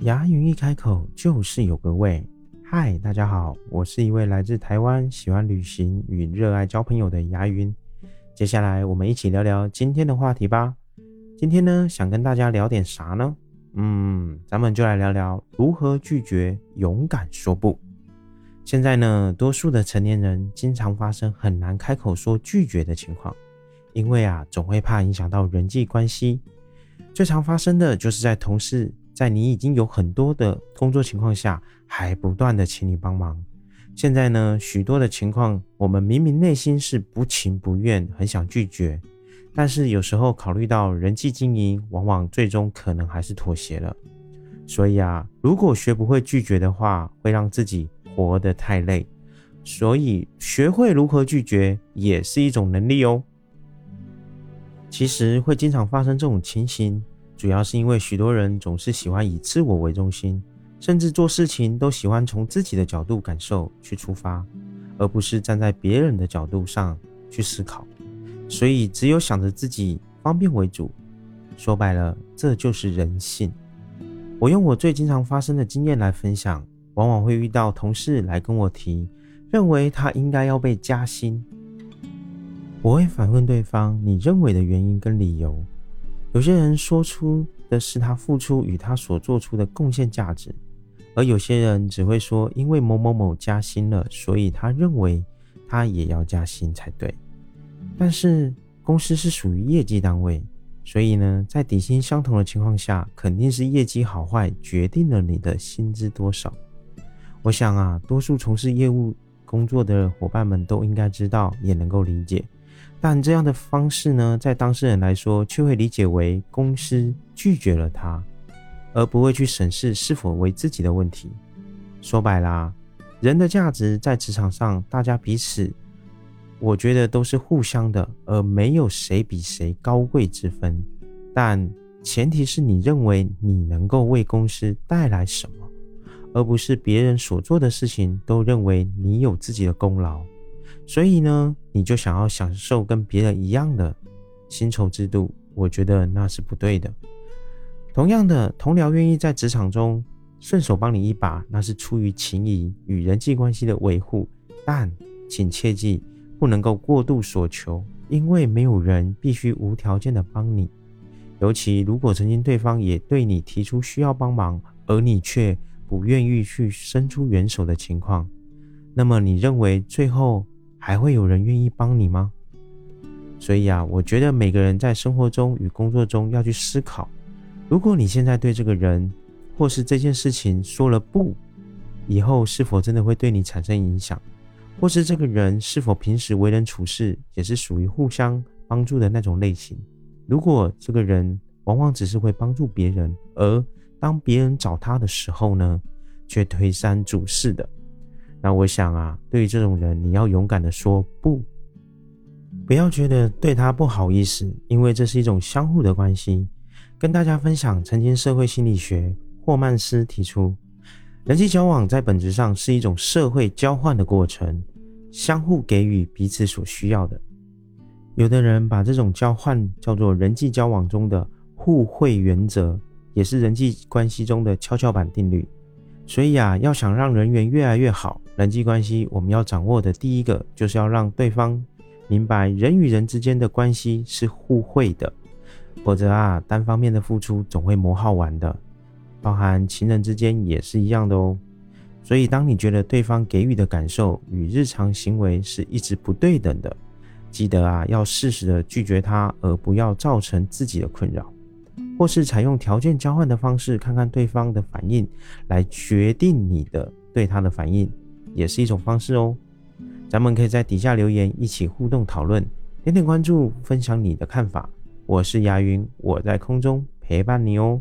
牙云一开口就是有个味。嗨，大家好，我是一位来自台湾、喜欢旅行与热爱交朋友的牙云。接下来我们一起聊聊今天的话题吧。今天呢，想跟大家聊点啥呢？嗯，咱们就来聊聊如何拒绝，勇敢说不。现在呢，多数的成年人经常发生很难开口说拒绝的情况，因为啊，总会怕影响到人际关系。最常发生的就是在同事。在你已经有很多的工作情况下，还不断的请你帮忙。现在呢，许多的情况，我们明明内心是不情不愿，很想拒绝，但是有时候考虑到人际经营，往往最终可能还是妥协了。所以啊，如果学不会拒绝的话，会让自己活得太累。所以学会如何拒绝也是一种能力哦。其实会经常发生这种情形。主要是因为许多人总是喜欢以自我为中心，甚至做事情都喜欢从自己的角度感受去出发，而不是站在别人的角度上去思考。所以只有想着自己方便为主。说白了，这就是人性。我用我最经常发生的经验来分享，往往会遇到同事来跟我提，认为他应该要被加薪。我会反问对方：你认为的原因跟理由？有些人说出的是他付出与他所做出的贡献价值，而有些人只会说因为某某某加薪了，所以他认为他也要加薪才对。但是公司是属于业绩单位，所以呢，在底薪相同的情况下，肯定是业绩好坏决定了你的薪资多少。我想啊，多数从事业务工作的伙伴们都应该知道，也能够理解。但这样的方式呢，在当事人来说，却会理解为公司拒绝了他，而不会去审视是否为自己的问题。说白啦，人的价值在职场上，大家彼此，我觉得都是互相的，而没有谁比谁高贵之分。但前提是你认为你能够为公司带来什么，而不是别人所做的事情都认为你有自己的功劳。所以呢，你就想要享受跟别人一样的薪酬制度，我觉得那是不对的。同样的，同僚愿意在职场中顺手帮你一把，那是出于情谊与人际关系的维护。但请切记，不能够过度所求，因为没有人必须无条件的帮你。尤其如果曾经对方也对你提出需要帮忙，而你却不愿意去伸出援手的情况，那么你认为最后？还会有人愿意帮你吗？所以啊，我觉得每个人在生活中与工作中要去思考：如果你现在对这个人或是这件事情说了不，以后是否真的会对你产生影响？或是这个人是否平时为人处事也是属于互相帮助的那种类型？如果这个人往往只是会帮助别人，而当别人找他的时候呢，却推三阻四的。那我想啊，对于这种人，你要勇敢的说不，不要觉得对他不好意思，因为这是一种相互的关系。跟大家分享，曾经社会心理学霍曼斯提出，人际交往在本质上是一种社会交换的过程，相互给予彼此所需要的。有的人把这种交换叫做人际交往中的互惠原则，也是人际关系中的跷跷板定律。所以啊，要想让人缘越来越好，人际关系我们要掌握的第一个，就是要让对方明白人与人之间的关系是互惠的，否则啊，单方面的付出总会磨耗完的，包含情人之间也是一样的哦。所以，当你觉得对方给予的感受与日常行为是一直不对等的，记得啊，要适时的拒绝他，而不要造成自己的困扰。或是采用条件交换的方式，看看对方的反应，来决定你的对他的反应，也是一种方式哦。咱们可以在底下留言，一起互动讨论，点点关注，分享你的看法。我是牙云，我在空中陪伴你哦。